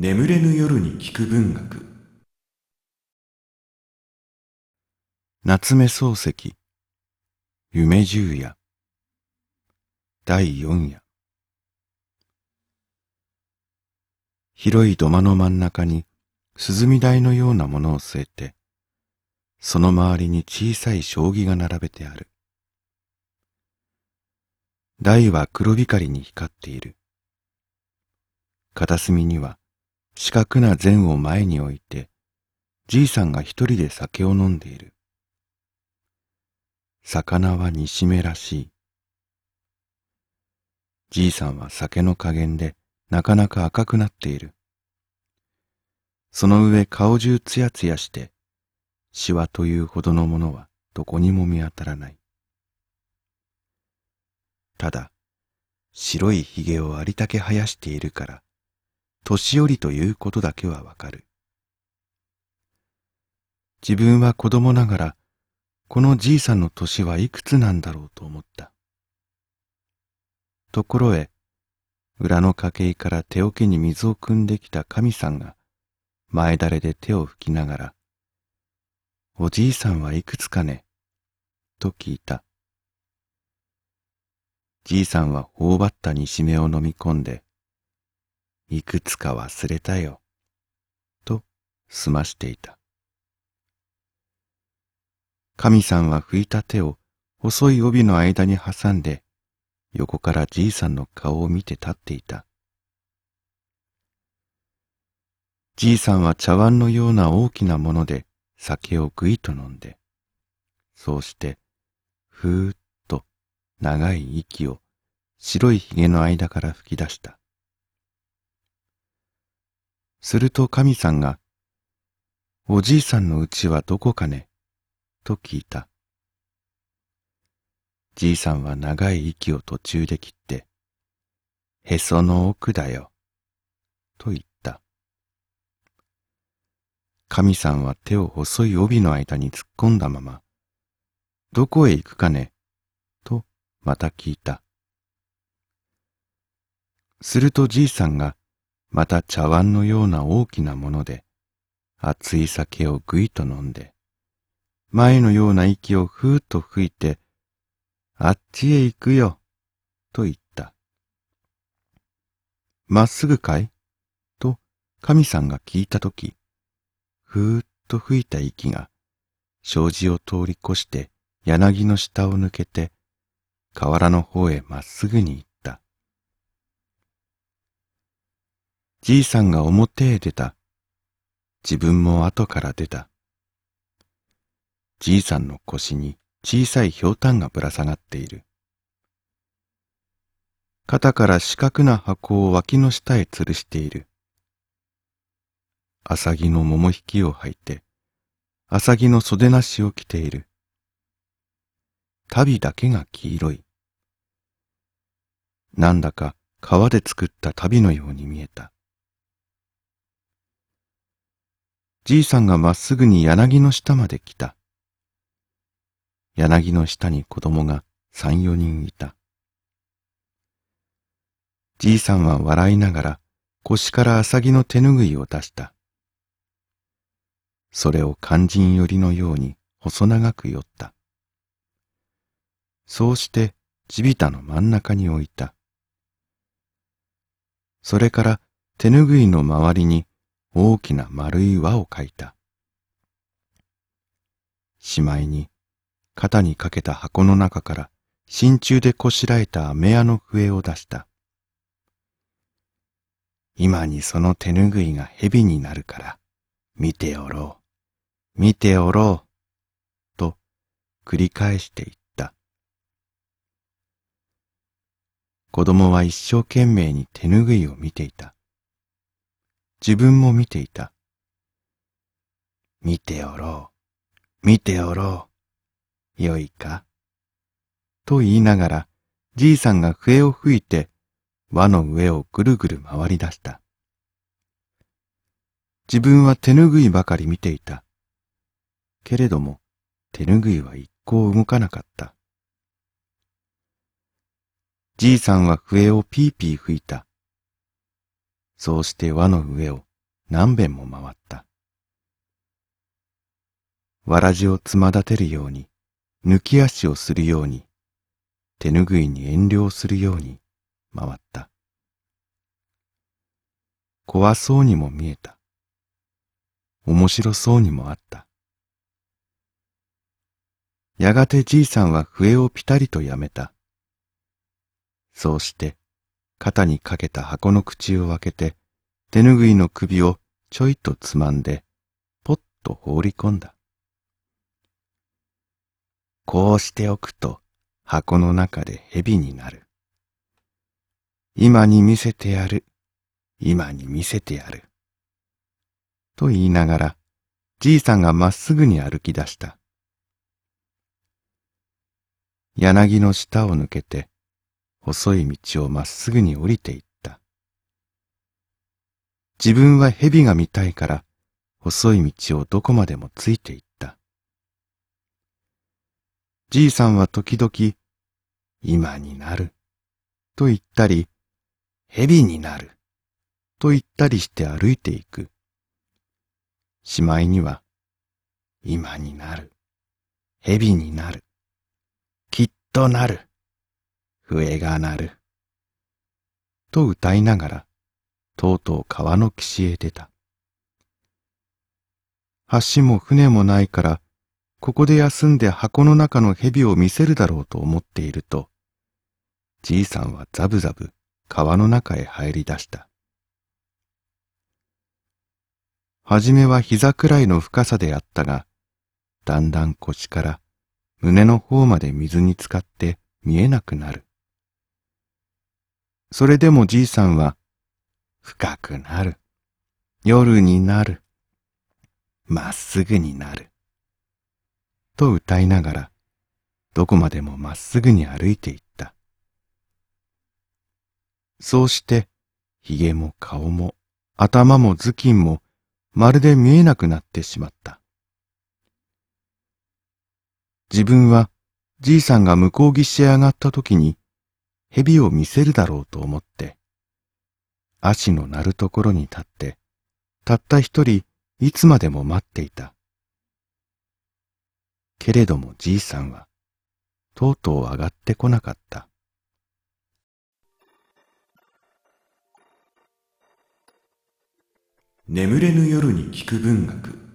眠れぬ夜に聞く文学。夏目漱石。夢十夜。第四夜。広い土間の真ん中に涼み台のようなものを据えてその周りに小さい将棋が並べてある。台は黒光りに光っている。片隅には四角な膳を前に置いてじいさんが一人で酒を飲んでいる。魚は煮しめらしいじいさんは酒の加減でなかなか赤くなっている。その上顔中つやつやしてシワというほどのものはどこにも見当たらない。ただ白いひげをありたけ生やしているから年寄りということだけはわかる自分は子供ながらこのじいさんの年はいくつなんだろうと思ったところへ裏の家計から手桶に水を汲んできた神さんが前だれで手を拭きながら「おじいさんはいくつかね?」と聞いたじいさんは頬張った煮しめを飲み込んで、いくつか忘れたよ、と済ましていた。神さんは拭いた手を細い帯の間に挟んで、横からじいさんの顔を見て立っていた。じいさんは茶碗のような大きなもので酒をぐいと飲んで、そうして、ふーっと長い息を白いひげの間から吹き出した。すると神さんが、おじいさんの家はどこかねと聞いた。じいさんは長い息を途中で切って、へその奥だよ、と言った。神さんは手を細い帯の間に突っ込んだまま、どこへ行くかねとまた聞いた。するとじいさんがまた茶碗のような大きなもので熱い酒をぐいと飲んで前のような息をふーっと吹いてあっちへ行くよと言った。まっすぐかい？と神さんが聞いたときふーっと吹いた息が障子を通り越して柳の下を抜けて河原の方へまっすぐに行った。じいさんが表へ出た。自分も後から出た。じいさんの腰に小さいひょうたんがぶら下がっている。肩から四角な箱を脇の下へ吊るしている。浅木の桃引きを履いて、浅木の袖なしを着ている。旅だけが黄色い。なんだか川で作った旅のように見えた。じいさんがまっすぐに柳の下まで来た。柳の下に子供が三四人いた。じいさんは笑いながら腰から浅木の手ぬぐいを出した。それを肝心寄りのように細長く寄った。そうして地びたの真ん中に置いた。それから手ぬぐいの周りに大きな丸い輪を描いた。しまいに肩にかけた箱の中から真鍮でこしらえた飴屋の笛を出した。今にその手ぬぐいが蛇になるから、見ておろう、見ておろう、と繰り返していった。子供は一生懸命に手ぬぐいを見ていた。自分も見ていた。見ておろう、見ておろう、よいか。と言いながら、じいさんが笛を吹いて、輪の上をぐるぐる回り出した。自分は手ぬぐいばかり見ていた。けれども、手ぬぐいは一向動かなかった。じいさんは笛をピーピー吹いた。そうして輪の上を何遍も回った。わらじをつま立てるように、抜き足をするように、手ぬぐいに遠慮するように回った。怖そうにも見えた。面白そうにもあった。やがてじいさんは笛をぴたりとやめた。そうして肩にかけた箱の口を開けて手ぬぐいの首をちょいとつまんでぽっと放り込んだ。こうしておくと箱の中で蛇になる。今に見せてやる。今に見せてやる。と言いながら、じいさんがまっすぐに歩き出した。柳の下を抜けて、細い道をまっすぐに降りていった。自分は蛇が見たいから、細い道をどこまでもついていった。じいさんは時々、今になる、と言ったり、蛇になる、と言ったりして歩いていく。しまいには、今になる、蛇になる、きっとなる、笛が鳴る。と歌いながら、とうとう川の岸へ出た。橋も船もないから、ここで休んで箱の中の蛇を見せるだろうと思っていると、じいさんはザブザブ川の中へ入り出した。はじめは膝くらいの深さであったが、だんだん腰から胸の方まで水に浸かって見えなくなる。それでもじいさんは、深くなる。夜になる。まっすぐになる。と歌いながら、どこまでもまっすぐに歩いていった。そうして、髭も顔も頭も頭巾もまるで見えなくなってしまった。自分はじいさんが向こう岸へ上がった時に蛇を見せるだろうと思って、足の鳴るところに立って、たった一人いつまでも待っていた。けれどもじいさんは、とうとう上がってこなかった。眠れぬ夜に聞く文学